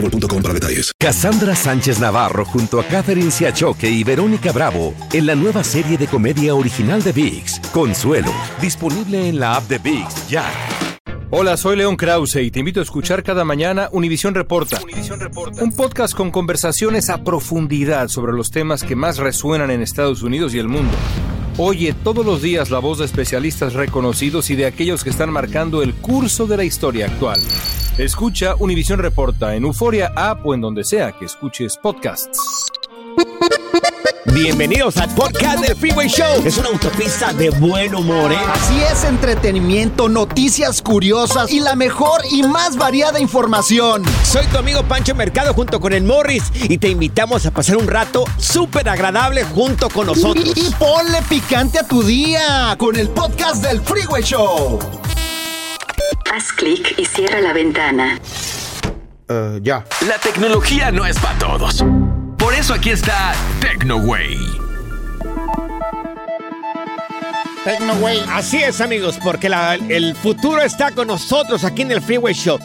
boostmobile.com para detalles. Cassandra Sánchez Navarro junto a Catherine Siachoque y Verónica Bravo en la nueva serie de comedia original de VIX, Consuelo, disponible en la app de VIX ya. Hola, soy León Krause y te invito a escuchar cada mañana Univisión Reporta, un podcast con conversaciones a profundidad sobre los temas que más resuenan en Estados Unidos y el mundo. Oye todos los días la voz de especialistas reconocidos y de aquellos que están marcando el curso de la historia actual. Escucha Univisión Reporta en Euforia App o en donde sea que escuches podcasts. Bienvenidos al podcast del Freeway Show. Es una autopista de buen humor, ¿eh? Así es, entretenimiento, noticias curiosas y la mejor y más variada información. Soy tu amigo Pancho Mercado junto con el Morris y te invitamos a pasar un rato súper agradable junto con nosotros. Y, y ponle picante a tu día con el podcast del Freeway Show. Haz clic y cierra la ventana. Uh, ya. La tecnología no es para todos. Por eso aquí está TecnoWay. Tecnoway. Así es, amigos, porque la- el futuro está con nosotros aquí en el Freeway Show.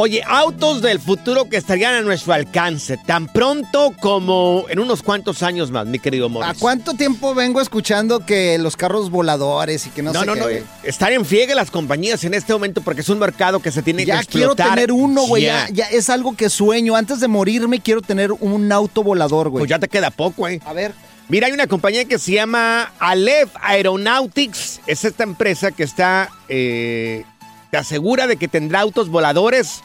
Oye, autos del futuro que estarían a nuestro alcance, tan pronto como en unos cuantos años más, mi querido Morris. ¿A cuánto tiempo vengo escuchando que los carros voladores y que no, No, sé no, qué? no. Están en friegue las compañías en este momento porque es un mercado que se tiene Ya que quiero explotar. tener uno, güey. Ya. Ya. ya es algo que sueño. Antes de morirme, quiero tener un auto volador, güey. Pues ya te queda poco, ¿eh? A ver. Mira, hay una compañía que se llama Aleph Aeronautics. Es esta empresa que está, eh, te asegura de que tendrá autos voladores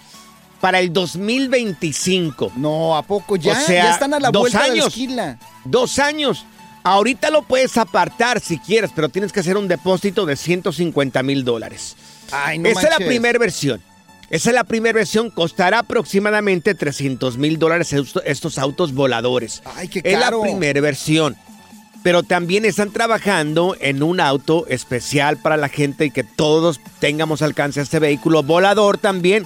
para el 2025. No, ¿a poco ya? O sea, ya están a la dos vuelta de la años. esquina. Dos años. Ahorita lo puedes apartar si quieres, pero tienes que hacer un depósito de 150 mil dólares. Ay, no Esa es la primera versión. Esa es la primera versión. Costará aproximadamente 300 mil dólares esto- estos autos voladores. Ay, qué Es la caro. primera versión. Pero también están trabajando en un auto especial para la gente y que todos tengamos alcance a este vehículo volador también.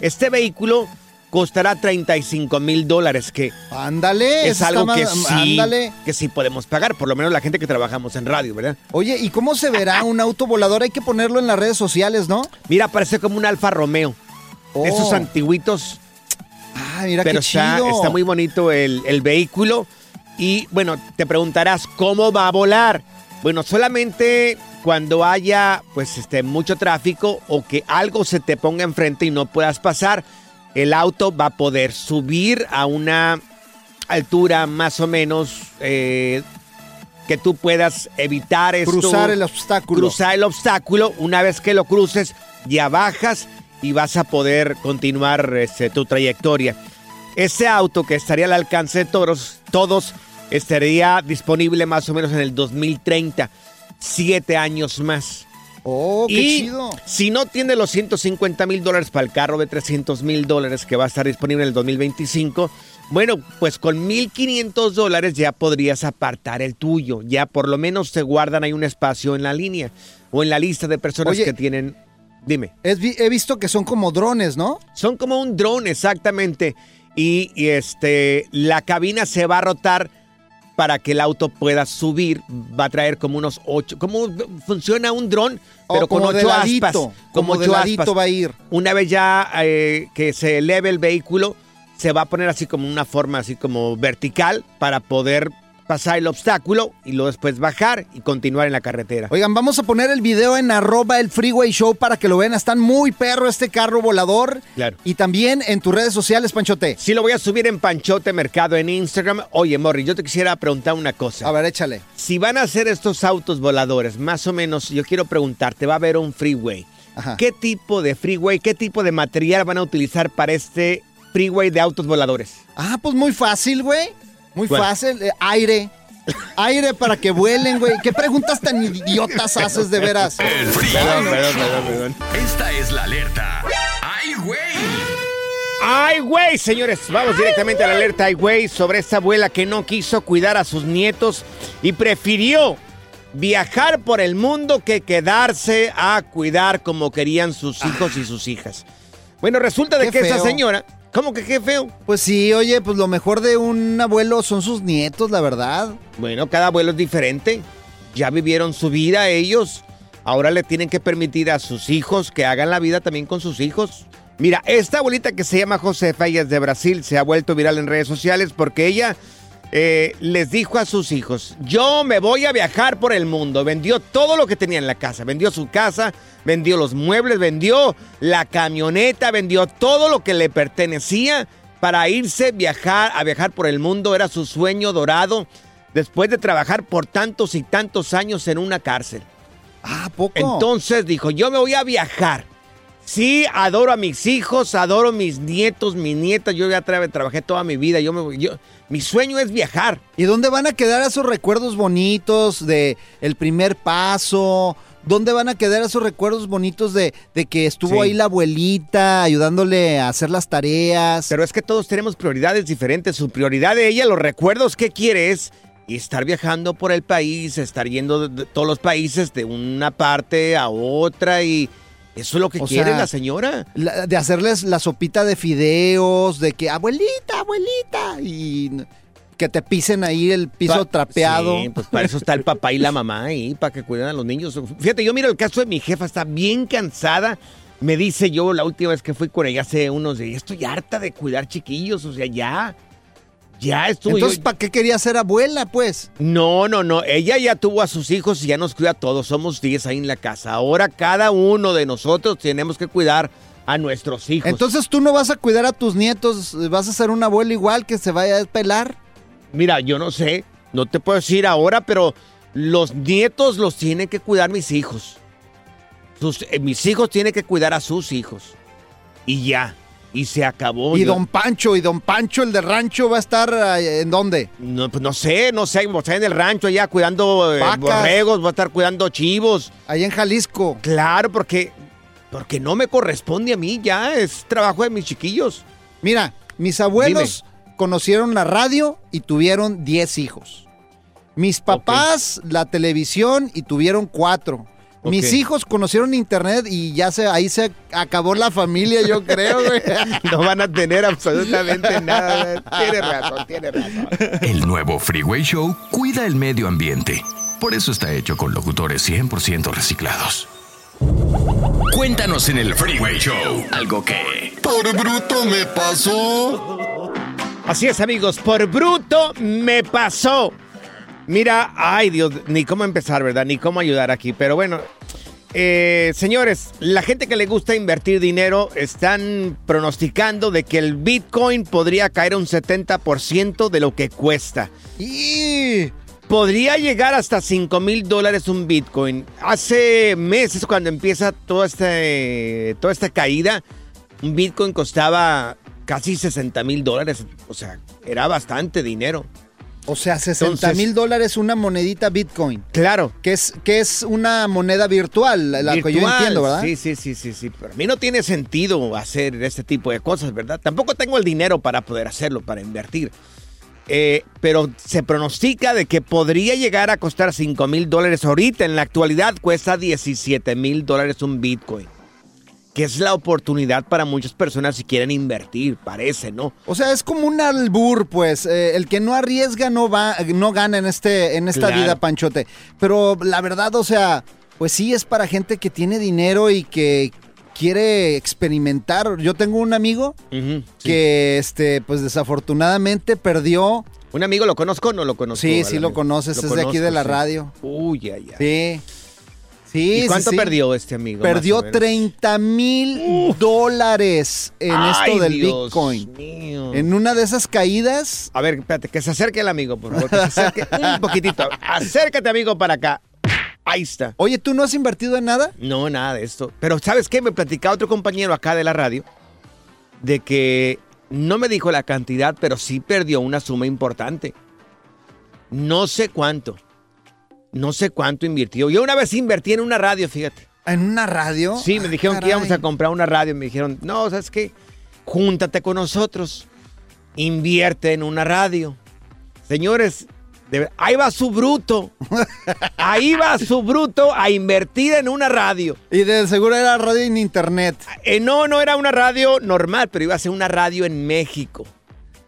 Este vehículo costará 35 mil dólares, que Ándale. es algo más- que sí, Ándale. que sí podemos pagar, por lo menos la gente que trabajamos en radio, ¿verdad? Oye, ¿y cómo se verá un auto volador? Hay que ponerlo en las redes sociales, ¿no? Mira, parece como un Alfa Romeo. Oh. Esos antiguitos Ah, mira pero qué está, chido. está muy bonito el, el vehículo. Y bueno, te preguntarás cómo va a volar. Bueno, solamente cuando haya pues este mucho tráfico o que algo se te ponga enfrente y no puedas pasar, el auto va a poder subir a una altura más o menos eh, que tú puedas evitar esto. Cruzar el obstáculo. Cruzar el obstáculo. Una vez que lo cruces, ya bajas y vas a poder continuar este, tu trayectoria. Ese auto que estaría al alcance de todos, todos estaría disponible más o menos en el 2030. Siete años más. Oh, qué y chido. si no tiene los 150 mil dólares para el carro de 300 mil dólares que va a estar disponible en el 2025, bueno, pues con 1.500 dólares ya podrías apartar el tuyo. Ya por lo menos te guardan ahí un espacio en la línea o en la lista de personas Oye. que tienen... Dime. He visto que son como drones, ¿no? Son como un dron, exactamente. Y, y, este, la cabina se va a rotar para que el auto pueda subir. Va a traer como unos ocho. ¿Cómo funciona un dron? O Pero con como ocho ladito, aspas. como ocho aspas. va a ir. Una vez ya eh, que se eleve el vehículo, se va a poner así como una forma así como vertical para poder pasar el obstáculo y luego después bajar y continuar en la carretera. Oigan, vamos a poner el video en arroba el Freeway Show para que lo vean. Están muy perro este carro volador. Claro. Y también en tus redes sociales, Panchote. Sí, lo voy a subir en Panchote Mercado en Instagram. Oye, Morri, yo te quisiera preguntar una cosa. A ver, échale. Si van a hacer estos autos voladores, más o menos, yo quiero preguntarte, va a haber un freeway. Ajá. ¿Qué tipo de freeway, qué tipo de material van a utilizar para este freeway de autos voladores? Ah, pues muy fácil, güey. Muy fácil. Eh, aire. Aire para que vuelen, güey. ¿Qué preguntas tan idiotas haces de veras? El Freeway Perdón, perdón, perdón, perdón. Esta es la alerta. ¡Ay, güey! ¡Ay, güey! Señores, vamos directamente a la alerta ¡Ay, güey! sobre esta abuela que no quiso cuidar a sus nietos y prefirió viajar por el mundo que quedarse a cuidar como querían sus hijos y sus hijas. Bueno, resulta de Qué que esa feo. señora... ¿Cómo que qué feo? Pues sí, oye, pues lo mejor de un abuelo son sus nietos, la verdad. Bueno, cada abuelo es diferente. Ya vivieron su vida ellos. Ahora le tienen que permitir a sus hijos que hagan la vida también con sus hijos. Mira, esta abuelita que se llama Josefa, ella es de Brasil, se ha vuelto viral en redes sociales porque ella eh, les dijo a sus hijos, yo me voy a viajar por el mundo. Vendió todo lo que tenía en la casa. Vendió su casa, vendió los muebles, vendió la camioneta, vendió todo lo que le pertenecía para irse viajar, a viajar por el mundo. Era su sueño dorado después de trabajar por tantos y tantos años en una cárcel. Ah, poco. Entonces dijo, yo me voy a viajar. Sí, adoro a mis hijos, adoro a mis nietos, mis nietas. Yo ya tra- trabajé toda mi vida. Yo me voy- yo- mi sueño es viajar. ¿Y dónde van a quedar esos recuerdos bonitos de el primer paso? ¿Dónde van a quedar esos recuerdos bonitos de, de que estuvo Sí. ahí la abuelita ayudándole a hacer las tareas? Pero es que todos tenemos prioridades diferentes. Su prioridad de ella, los recuerdos que quiere es estar viajando por el país, estar yendo de, de todos los países de una parte a otra y eso es lo que O quiere sea, la señora. La- de hacerles la sopita de fideos, de que abuelita, abuelita, y que te pisen ahí el piso Pa- trapeado. Sí, pues para eso está el papá y la mamá ahí, para que cuiden a los niños. Fíjate, yo miro el caso de mi jefa, está bien cansada. Me dice yo la última vez que fui con ella hace unos días, estoy harta de cuidar chiquillos, o sea, ya. Ya estuvo. Entonces, yo- ¿para qué quería ser abuela, pues? No, no, no. Ella ya tuvo a sus hijos y ya nos cuida a todos. Somos 10 ahí en la casa. Ahora cada uno de nosotros tenemos que cuidar a nuestros hijos. Entonces, ¿tú no vas a cuidar a tus nietos? ¿Vas a ser una abuela igual que se vaya a pelar? Mira, yo no sé, no te puedo decir ahora, pero los nietos los tienen que cuidar mis hijos. Sus- eh, mis hijos tienen que cuidar a sus hijos. Y ya. Y se acabó. y Yo- don Pancho, y don Pancho, el de rancho, va a estar eh, en dónde? No, pues no sé, no sé. Voy a estar en el rancho allá cuidando eh, borregos, voy a estar cuidando chivos. Allá en Jalisco. Claro, porque, porque no me corresponde a mí ya. Es trabajo de mis chiquillos. Mira, mis abuelos conocieron la radio y tuvieron 10 hijos. Mis papás la televisión y tuvieron 4. Mis hijos conocieron internet y ya se ahí se acabó la familia, yo creo, güey. No van a tener absolutamente nada. Tiene razón, tiene razón. El nuevo Freeway Show cuida el medio ambiente. Por eso está hecho con locutores 100% reciclados. Cuéntanos en el Freeway Show algo que... Por bruto me pasó. Así es, amigos, por bruto me pasó. Mira, ay Dios, ni cómo empezar, ¿verdad? Ni cómo ayudar aquí, pero bueno. eh, señores, la gente que le gusta invertir dinero están pronosticando de que el Bitcoin podría caer un 70% de lo que cuesta. Y Podría llegar hasta 5 mil dólares un Bitcoin. Hace meses cuando empieza toda, este, toda esta caída, un Bitcoin costaba casi 60 mil dólares. O sea, era bastante dinero. O sea, 60 Entonces- mil dólares una monedita Bitcoin. Claro. Que es, que es una moneda virtual, la que yo Virtual. entiendo, ¿verdad? Sí, sí, sí, sí, sí. Pero a mí no tiene sentido hacer este tipo de cosas, ¿verdad? Tampoco tengo el dinero para poder hacerlo, para invertir. Eh, pero se pronostica de que podría llegar a costar 5 mil dólares. Ahorita, en la actualidad, cuesta 17 mil dólares un Bitcoin. Que es la oportunidad para muchas personas si quieren invertir, parece, ¿no? O sea, es como un albur, pues. eh, el que no arriesga no va, no gana en este, en esta Claro. vida, Panchote. Pero la verdad, o sea, pues sí es para gente que tiene dinero y que quiere experimentar. Yo tengo un amigo sí. que, este, pues desafortunadamente perdió ¿Un amigo lo conozco o no lo conozco? Sí, sí lo conoces, Lo es de aquí de la sí. radio. Uy, ay, ay. Sí. Sí, ¿Y cuánto sí. perdió este amigo? Perdió más o menos? 30 mil dólares en Ay, esto del Dios Bitcoin. mío. En una de esas caídas, A ver, espérate, que se acerque el amigo, por favor. Que se acerque un poquitito. Acércate, amigo, para acá. Ahí está. oye, ¿tú no has invertido en nada? No, nada de esto. Pero ¿sabes qué? Me platicaba otro compañero acá de la radio de que no me dijo la cantidad, pero sí perdió una suma importante. No sé cuánto. No sé cuánto invirtió. Yo una vez invertí en una radio, fíjate. ¿En una radio? Sí, me Ah, dijeron que íbamos a comprar una radio. Me dijeron, no, ¿sabes qué? Júntate con nosotros. Invierte en una radio. Señores, de ahí va su bruto. Ahí va su bruto a invertir en una radio. Y de seguro era radio en internet. Eh, no, no era una radio normal, pero iba a ser una radio en México.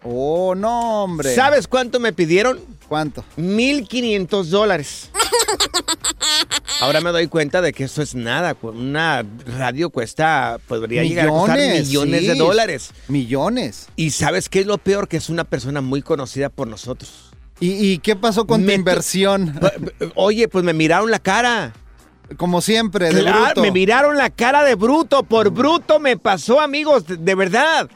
Oh, no, hombre. ¿Sabes cuánto me pidieron? ¿Cuánto? 1.500 dólares. Ahora me doy cuenta de que eso es nada. Una radio cuesta, podría llegar a costar millones sí. de dólares. Millones. Y ¿sabes qué es lo peor? Que es una persona muy conocida por nosotros. ¿Y, y qué pasó con tu inversión? Oye, pues me miraron la cara. Como siempre, de Claro, bruto. me miraron la cara de bruto. Por bruto me pasó, amigos, de, de verdad.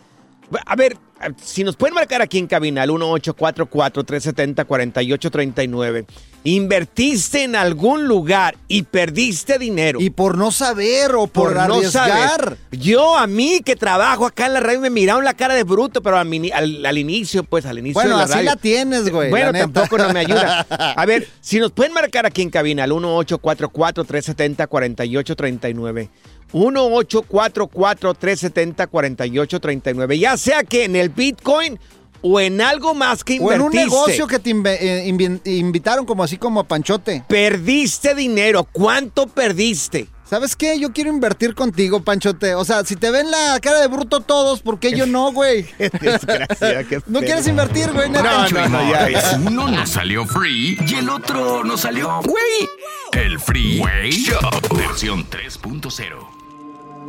A ver, si nos pueden marcar aquí en cabina, al 1844-370-4839. Invertiste en algún lugar y perdiste dinero. Y por no saber o por, no arriesgar. saber. Yo, a mí que trabajo acá en la radio, me miraron la cara de bruto, pero a al, al inicio, pues, al inicio Bueno, de la así radio. la tienes, güey. Bueno, tampoco no me ayuda. A ver, si nos pueden marcar aquí en cabina al 1844-370-4839. 1844-370-4839. Ya sea que en el Bitcoin o en algo más que O en invertiste. un negocio que te eh, invi- invitaron como así como a Panchote. Perdiste dinero. ¿Cuánto perdiste? ¿Sabes qué? Yo quiero invertir contigo, Panchote. O sea, si te ven la cara de bruto todos, ¿por qué yo no, güey? ¿No quieres invertir, güey? No, no, no, ya, ya. Uno nos salió free y el otro nos salió güey. El Freeway Show versión 3.0.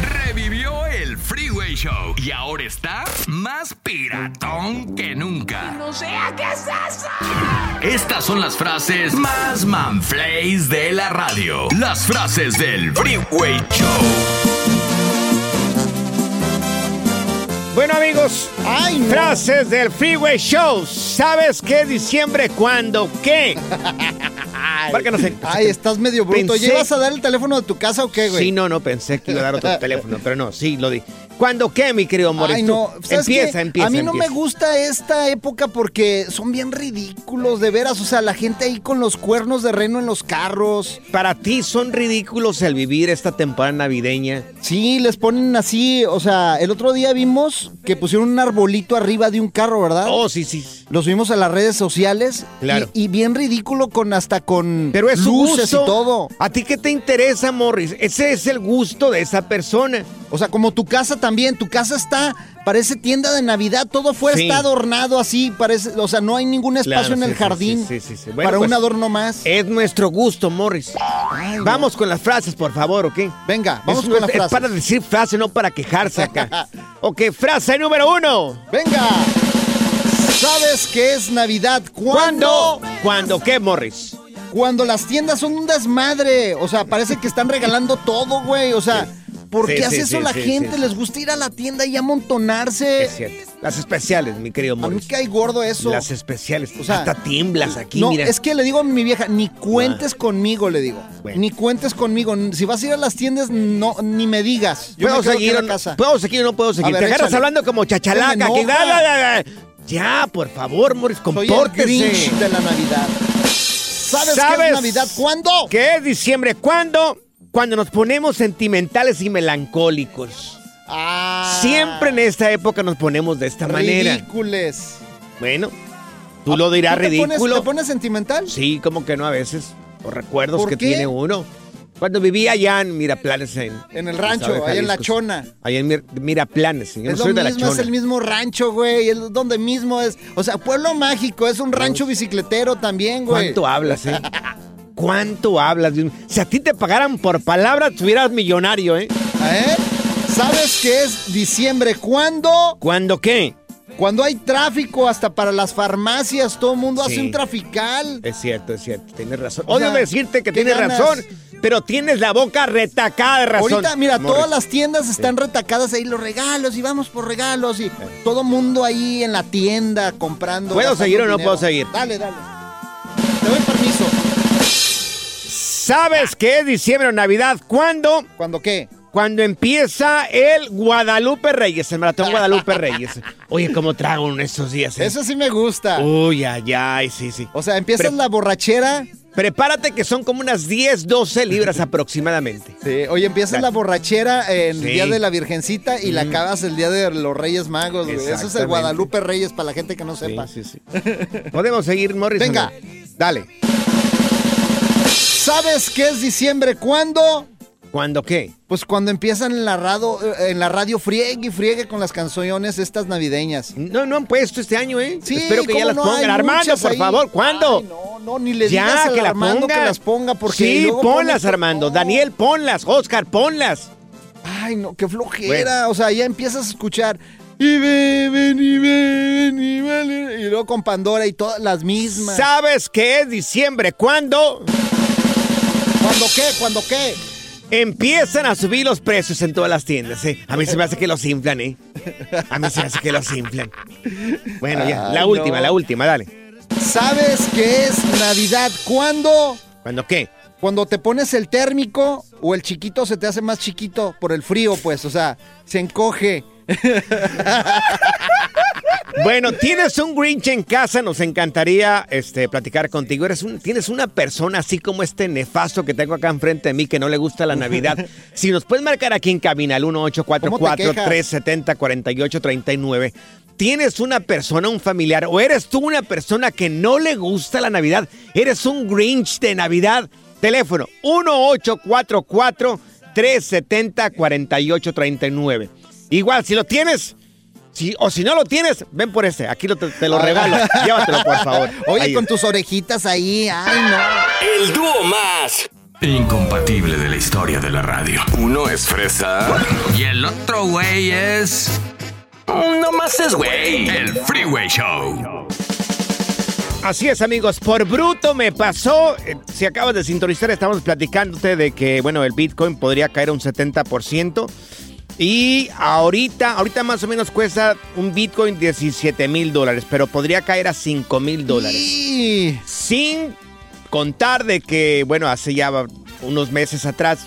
Revivió el Freeway Show y ahora está más piratón que nunca. No sea qué es eso. Estas son las frases más manflays de la radio. Las frases del Freeway Show. Bueno, amigos, hay frases del Freeway Show. ¿Sabes qué es diciembre? ¿Cuándo? ¿Qué? Porque no sé. Ay, estás medio bruto. Pensé- ¿Llevas a dar el teléfono de tu casa o qué, güey? Sí, no, no, pensé que iba a dar otro teléfono, pero no, sí, lo di. ¿Cuándo qué, mi querido Morris? Ay, Tú no. ¿sabes Empieza, qué? empieza. A mí no me gusta esta época porque son bien ridículos, de veras. O sea, la gente ahí con los cuernos de reno en los carros. Para ti son ridículos el vivir esta temporada navideña. Sí, les ponen así. O sea, el otro día vimos que pusieron un arbolito arriba de un carro, ¿verdad? Oh, sí, sí. Los vimos en las redes sociales. Claro. Y, y bien ridículo con hasta con Pero es su luces gusto. y todo. ¿A ti qué te interesa, Morris? Ese es el gusto de esa persona. O sea, como tu casa también, tu casa está, parece tienda de Navidad, todo fuera Sí. está adornado así, parece, o sea, no hay ningún espacio Claro, en sí, el jardín sí. Bueno, para pues, un adorno más. Es nuestro gusto, Morris. Ay, no. Vamos con las frases, por favor, ¿ok? Venga, vamos Es- con las es frases. para decir frase, no para quejarse acá. ok, frase número uno. Venga. ¿Sabes qué es Navidad? ¿Cuándo? ¿Cuándo? ¿Cuándo qué, Morris? Cuando las tiendas son un desmadre. O sea, parece que están regalando todo, güey. O sea, ¿por qué sí, hace eso sí, la gente? Les gusta ir a la tienda y amontonarse. Es cierto. Las especiales, mi querido A mí Morris. cae gordo eso. Las especiales. O sea, Hasta tiemblas aquí, no, mira. es que le digo a mi vieja, ni cuentes conmigo, le digo. Bueno. Ni cuentes conmigo. Si vas a ir a las tiendas, no, ni me digas. Yo ¿Puedo me seguir en casa. ¿Puedo seguir o no puedo seguir? A ver, Te agarras échale. hablando como chachalaca. Da, da, da. Ya, por favor, Morris, Soy el compórtese. Grinch de la Navidad. ¿Sabes, qué ¿Sabes es Navidad? ¿Cuándo? ¿Qué es diciembre? ¿Cuándo? Cuando nos ponemos sentimentales y melancólicos. Ah, Siempre en esta época nos ponemos de esta manera. Ridícules. Bueno, tú lo dirás ¿Tú te pones- ridículo. ¿Te pones sentimental? Sí, como que no a veces. Los recuerdos ¿Por que qué? tiene uno. Cuando vivía allá en Miraplanes, en, En el rancho, ahí en la chona. Allá en Mir- Miraplanes. Yo no es lo soy de la mismo, es chona. el mismo rancho, güey. Es donde mismo es. O sea, pueblo mágico, es un rancho bicicletero también, güey. ¿Cuánto hablas, eh? ¿Cuánto hablas? Si a ti te pagaran por palabra, estuvieras millonario, ¿eh? ¿Eh? ¿Sabes qué es diciembre? ¿Cuándo? ¿Cuándo qué? Cuando hay tráfico hasta para las farmacias, todo el mundo hace un trafical. Es cierto, es cierto. Tienes razón. Odio decirte que ¿qué tienes ganas? razón, pero tienes la boca retacada de razón. Ahorita, mira, Morris. todas las tiendas están retacadas ahí, los regalos, y vamos por regalos, y todo mundo ahí en la tienda comprando. ¿Puedo seguir o no dinero. puedo seguir? Dale, dale. Te doy permiso. ¿Sabes qué es diciembre o Navidad? ¿Cuándo? ¿Cuándo qué? Cuando empieza el Guadalupe Reyes, el maratón Guadalupe Reyes. Oye, ¿cómo trago en esos días? eh? Eso sí me gusta. Uy, ay, ay, sí, sí. O sea, empiezas Pre- la borrachera. Prepárate que son como unas 10, 12 libras aproximadamente. Sí, oye, empiezas la borrachera el Sí. día de la Virgencita y la acabas el día de los Reyes Magos. Eso es el. Guadalupe Reyes para la gente que no sepa. sí, sí. ¿Podemos seguir, Morris? Venga. Dale. ¿Sabes qué es diciembre? ¿Cuándo? ¿Cuándo qué? Pues cuando empiezan en la, radio, en la radio friegue y friegue con las canciones estas navideñas. No, no han puesto este año, ¿eh? Sí, Espero que ya ¿cómo las no? pongan. Armando, por ahí. favor, ¿cuándo? Ay, no, no, ni le ya, digas que la Armando ponga. que las ponga porque Sí, luego ponlas, Armando. Daniel, ponlas. Oscar, ponlas. Ay, no, qué flojera. O sea, ya empiezas a escuchar. Y beben, y beben, y beben. Y luego con Pandora y todas las mismas. ¿Sabes qué es diciembre? ¿Cuándo? ¿Cuándo qué? ¿Cuándo qué? Empiezan a subir los precios en todas las tiendas, ¿eh? A mí se me hace que los inflan, ¿eh? A mí se me hace que los inflan. Bueno, ya, Ay, la última, no. la última, dale. ¿Sabes qué es Navidad? ¿Cuándo? ¿Cuándo qué? Cuando te pones el térmico o el chiquito se te hace más chiquito por el frío, pues, o sea, se encoge. Bueno, tienes un Grinch en casa, nos encantaría este, platicar contigo. Eres un, tienes una persona así como este nefasto que tengo acá enfrente de mí que no le gusta la Navidad. si nos puedes marcar aquí en cabina al 1844-370-4839. Tienes una persona, un familiar, o eres tú una persona que no le gusta la Navidad. Eres un Grinch de Navidad. Teléfono 1844-370-4839. Igual, si lo tienes, si, o si no lo tienes, ven por este. Aquí lo- te, te lo regalo. Llévatelo, por favor. Oye, Ahí con es. tus orejitas ahí, ay no. El dúo más incompatible de la historia de la radio. Uno es fresa y el otro güey es. No más es güey. El Freeway Show. Así es, amigos. Por bruto me pasó. eh, Si acabas de sintonizar, estamos platicándote de que, bueno, el Bitcoin podría caer un 70%. Y ahorita, ahorita más o menos cuesta un Bitcoin 17 mil dólares, pero podría caer a 5 mil dólares. Y- Sin contar de que, bueno, hace ya unos meses atrás,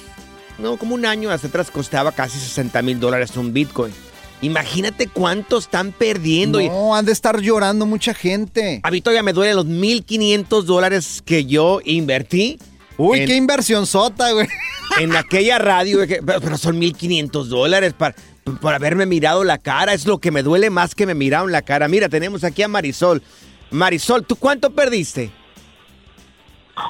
no, como un año hacia atrás costaba casi 60 mil dólares un Bitcoin. Imagínate cuánto están perdiendo. No, han de estar llorando mucha gente. A mí todavía me duelen los 1.500 dólares que yo invertí. Uy, qué inversión sota, güey. En aquella radio, güey, que- pero, pero son 1.500 dólares para, por haberme mirado la cara. Es lo que me duele más que me miraron la cara. Mira, tenemos aquí a Marisol. Marisol, ¿tú cuánto perdiste?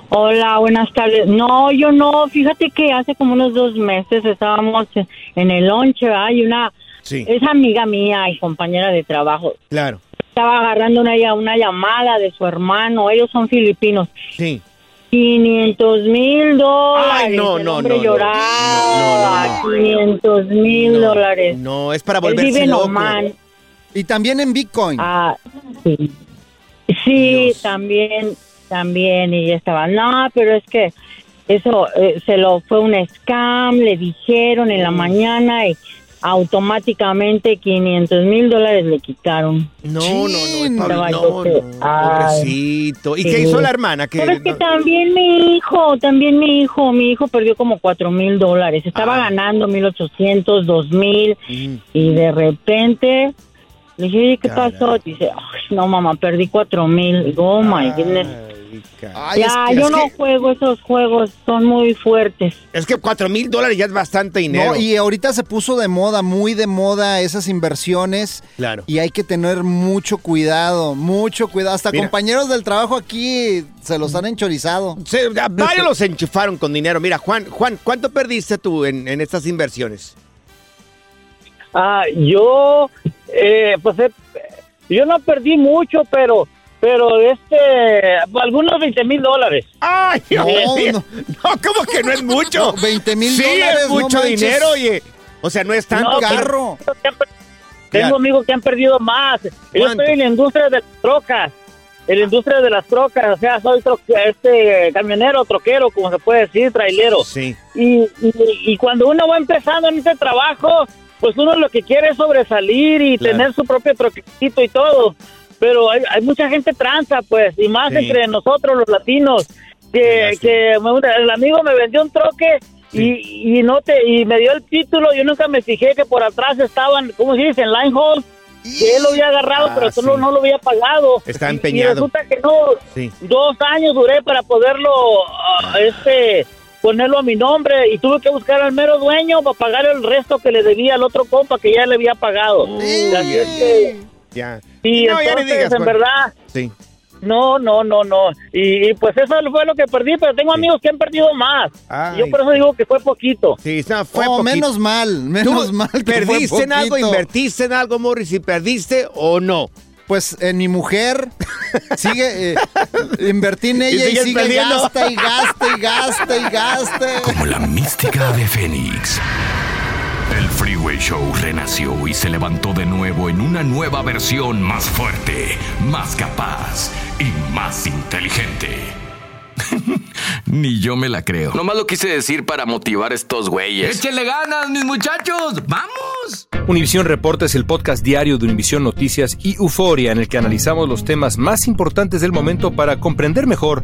Hola, buenas tardes. No, yo no. Fíjate que hace como unos dos meses estábamos en el lonche, ¿verdad? Y una Sí. es amiga mía y compañera de trabajo. Claro. Estaba agarrando una, una llamada de su hermano. Ellos son filipinos. Sí. 500 mil dólares. Ay, no, El no, no, no. lloraba. 500 mil dólares. No, es para volverse loco. Oman. Y también en Bitcoin. Ah, sí. Sí, también, también. Y ella estaba, no, pero es que eso eh, se lo fue un scam, le dijeron en la mañana y automáticamente 500 mil dólares le quitaron. No, no, no, es pa- Estaba no, que- no, pobrecito. ¿Y Sí. qué hizo la hermana? Que Pero es que no- también mi hijo, también mi hijo, mi hijo perdió como cuatro mil dólares. Estaba Ah. ganando mil ochocientos, dos mil Mm. y de repente le dije, ¿qué Caray. pasó? Dice, "Ay, no mamá, perdí cuatro mil. Digo, oh my goodness. Ay, ya, es que- yo es no que- juego esos juegos, son muy fuertes. Es que cuatro mil dólares ya es bastante dinero. No, y ahorita se puso de moda, muy de moda esas inversiones. Claro. Y hay que tener mucho cuidado, mucho cuidado. Hasta Mira. compañeros del trabajo aquí se los han enchorizado. Se- varios los enchufaron con dinero. Mira, Juan, Juan, ¿cuánto perdiste tú en, en estas inversiones? Ah, yo, eh, pues, eh, yo no perdí mucho, pero, pero este, algunos 20 mil dólares. ¡Ay, No, no. No, ¿cómo que no es mucho? No, 20 mil sí, dólares, es mucho dinero, oye. O sea, no es tanto. No, carro. Tengo amigos que han perdido más. Yo estoy en la industria de las trocas, en la industria de las trocas, o sea, soy tro- este camionero, troquero, como se puede decir, trailero. Sí. Y, y, y cuando uno va empezando en este trabajo, pues uno lo que quiere es sobresalir y Claro. tener su propio troquecito y todo. Pero hay, hay mucha gente tranza, pues, y más Sí. entre nosotros los latinos, que, que me- el amigo me vendió un troque y, y no te y me dio el título, yo nunca me fijé que por atrás estaban, ¿cómo se dice? En line hold, que él lo había agarrado, Ah, pero solo sí. no lo había pagado. Está empeñado. Y resulta que no, Sí. dos años duré para poderlo ah, este ponerlo a mi nombre y tuve que buscar al mero dueño para pagar el resto que le debía al otro compa que ya le había pagado. Así es que, Ya. sí, No, ya ni digas, en verdad, Sí. no, no, no, no. Y, y, pues eso fue lo que perdí, pero tengo amigos que han perdido más. Ay. Yo por eso digo que fue poquito. Sí, no, fue Oh, poquito. menos mal, menos ¿Tú mal. que fue ¿Perdiste en algo? ¿Invertiste en algo, Morris? ¿Y perdiste o no? Pues en mi mujer sigue, eh, invertí en ella y, sigue perdiendo. gasta y gasta y gasta y gasta. Como la mística de Fénix. El Freeway Show renació y se levantó de nuevo en una nueva versión más fuerte, más capaz y más inteligente. Ni yo me la creo. Nomás lo quise decir para motivar a estos güeyes. ¡Échenle ganas, mis muchachos! ¡Vamos! Univisión Reporta es el podcast diario de Univisión Noticias y Euforia en el que analizamos los temas más importantes del momento para comprender mejor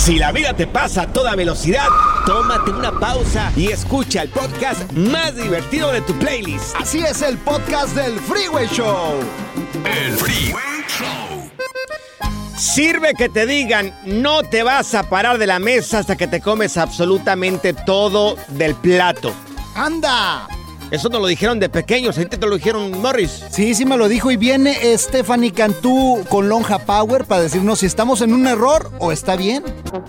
Si la vida te pasa a toda velocidad, tómate una pausa y escucha el podcast más divertido de tu playlist. Así es el podcast del Freeway Show. El Freeway Show. Sirve que te digan, no te vas a parar de la mesa hasta que te comes absolutamente todo del plato. ¡Anda! Eso nos lo dijeron de pequeños, ahorita te lo dijeron Morris. Sí, sí me lo dijo y viene Stephanie Cantú con Lonja Power para decirnos si estamos en un error o está bien.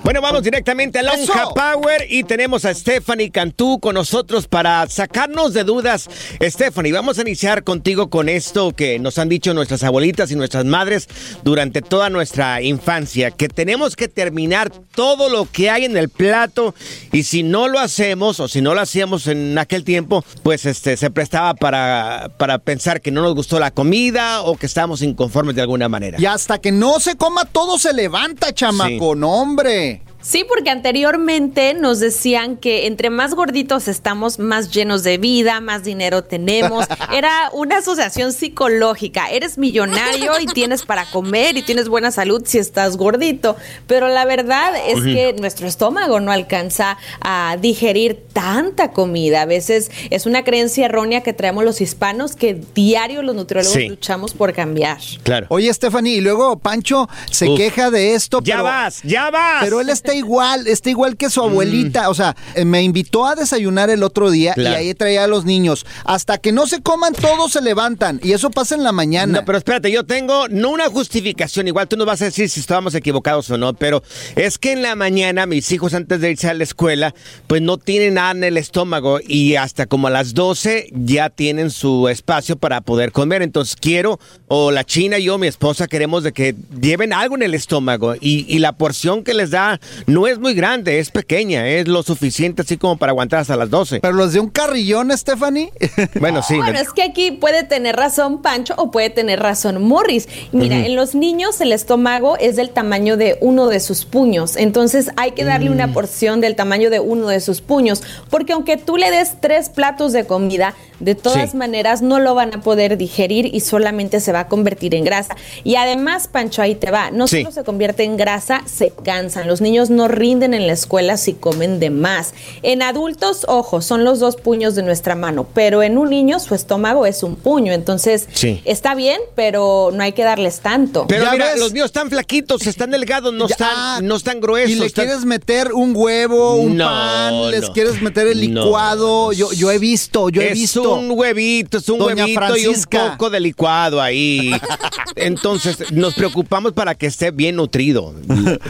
Bueno, vamos directamente a Lonja ¡Eso! Power y tenemos a Stephanie Cantú con nosotros para sacarnos de dudas. Stephanie, vamos a iniciar contigo con esto que nos han dicho nuestras abuelitas y nuestras madres durante toda nuestra infancia, que tenemos que terminar todo lo que hay en el plato y si no lo hacemos o si no lo hacíamos en aquel tiempo, pues este, se prestaba para, para pensar que no nos gustó la comida o que estábamos inconformes de alguna manera. Y hasta que no se coma todo se levanta, chamaco, no hombre. Sí, porque anteriormente nos decían que entre más gorditos estamos, más llenos de vida, más dinero tenemos. Era una asociación psicológica. Eres millonario y tienes para comer y tienes buena salud si estás gordito. Pero la verdad es que nuestro estómago no alcanza a digerir tanta comida. A veces es una creencia errónea que traemos los hispanos que diario los nutriólogos Sí. luchamos por cambiar. Claro. Oye, Stephanie, y luego Pancho se Uf. queja de esto. Ya pero- vas, ya vas. Pero él está igual, está igual que su abuelita. O sea, eh, me invitó a desayunar el otro día Claro. y ahí traía a los niños. Hasta que no se coman, todos se levantan. Y eso pasa en la mañana. No, pero espérate, yo tengo no una justificación, igual tú nos vas a decir si estábamos equivocados o no, pero es que en la mañana mis hijos antes de irse a la escuela, pues no tienen nada en el estómago y hasta como a las 12 ya tienen su espacio para poder comer. Entonces quiero, o la china yo, mi esposa, queremos de que lleven algo en el estómago y, y la porción que les da no es muy grande, es pequeña, es lo suficiente así como para aguantar hasta las 12. Pero los de un carrillón, Stephanie. Bueno, sí. Bueno, es que aquí puede tener razón Pancho o puede tener razón Morris. Mira, en los niños el estómago es del tamaño de uno de sus puños. Entonces hay que darle Mm. una porción del tamaño de uno de sus puños. Porque aunque tú le des tres platos de comida, de todas Sí. maneras no lo van a poder digerir y solamente se va a convertir en grasa. Y además, Pancho, ahí te va. No Sí. solo se convierte en grasa, se cansan. Los niños no rinden en la escuela si comen de más. En adultos, ojo, son los dos puños de nuestra mano, pero en un niño su estómago es un puño. Entonces, Sí. está bien, pero no hay que darles tanto. Pero mira, los míos están flaquitos, están delgados, no están, no están gruesos. Y le están- quieres meter un huevo, un No, pan, les no. quieres meter el No. licuado. Yo, yo he visto, yo he es visto. un huevito, es un Doña huevito Francisca. y un poco de licuado ahí. Entonces, nos preocupamos para que esté bien nutrido.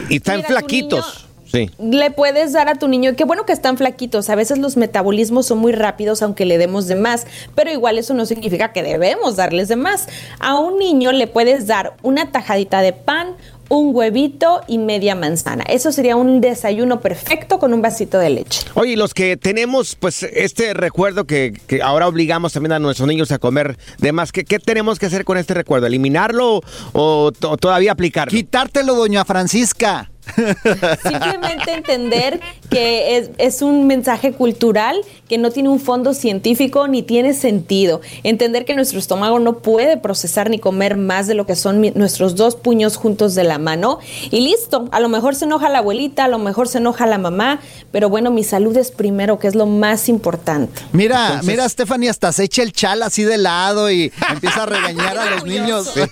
Y están Mira, flaquitos. Sí. le puedes dar a tu niño, qué bueno que están flaquitos, a veces los metabolismos son muy rápidos aunque le demos de más, pero igual eso no significa que debemos darles de más. A un niño le puedes dar una tajadita de pan, un huevito y media manzana. Eso sería un desayuno perfecto con un vasito de leche. Oye, y los que tenemos, pues, este recuerdo que, que ahora obligamos también a nuestros niños a comer de más, ¿qué, qué tenemos que hacer con este recuerdo? ¿Eliminarlo o, to- todavía aplicarlo? Quitártelo, doña Francisca. Simplemente entender que es, es un mensaje cultural que no tiene un fondo científico ni tiene sentido. Entender que nuestro estómago no puede procesar ni comer más de lo que son mi- nuestros dos puños juntos de la mano. Y listo, a lo mejor se enoja la abuelita, a lo mejor se enoja la mamá, pero bueno, mi salud es primero, que es lo más importante. Mira, Entonces- mira, Stephanie, hasta se echa el chal así de lado y empieza a regañar a los niños.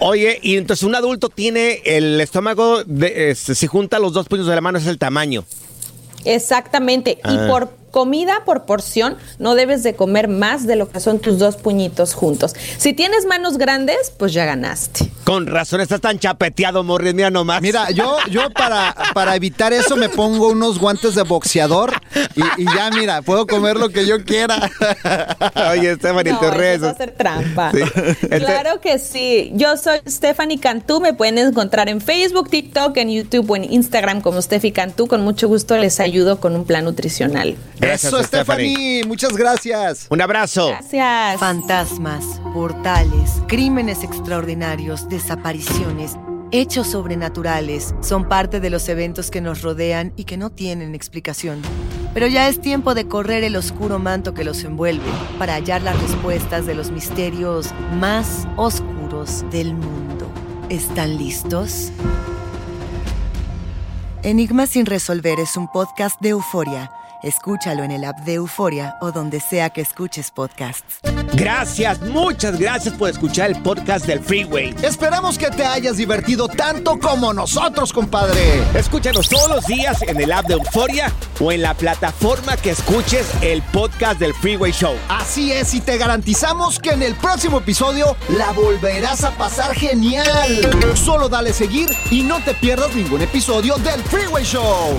Oye, y entonces un adulto tiene el estómago, de, este, si junta los dos puños de la mano es el tamaño. Exactamente. Ah. Y por comida por porción, no debes de comer más de lo que son tus dos puñitos juntos. Si tienes manos grandes, pues ya ganaste. Con razón estás tan chapeteado, Morris, mira nomás. Mira, yo, yo para, para evitar eso me pongo unos guantes de boxeador y, y ya, mira, puedo comer lo que yo quiera. Oye, Stephanie, No, te rezo. es hacer trampa. Sí. Este- Claro que sí. Yo soy Stephanie Cantú. Me pueden encontrar en Facebook, TikTok, en YouTube o en Instagram como Steffi Cantú. Con mucho gusto les ayudo con un plan nutricional. Gracias, eso, Stephanie. Stephanie. Muchas gracias. Un abrazo. Gracias. Fantasmas, portales, crímenes extraordinarios, desapariciones, hechos sobrenaturales son parte de los eventos que nos rodean y que no tienen explicación. Pero ya es tiempo de correr el oscuro manto que los envuelve para hallar las respuestas de los misterios más oscuros del mundo. ¿Están listos? Enigma sin resolver es un podcast de euforia. Escúchalo en el app de Euforia o donde sea que escuches podcasts. Gracias, muchas gracias por escuchar el podcast del Freeway. Esperamos que te hayas divertido tanto como nosotros, compadre. Escúchanos todos los días en el app de Euforia o en la plataforma que escuches el podcast del Freeway Show. Así es, y te garantizamos que en el próximo episodio la volverás a pasar genial. Solo dale seguir y no te pierdas ningún episodio del Freeway Show.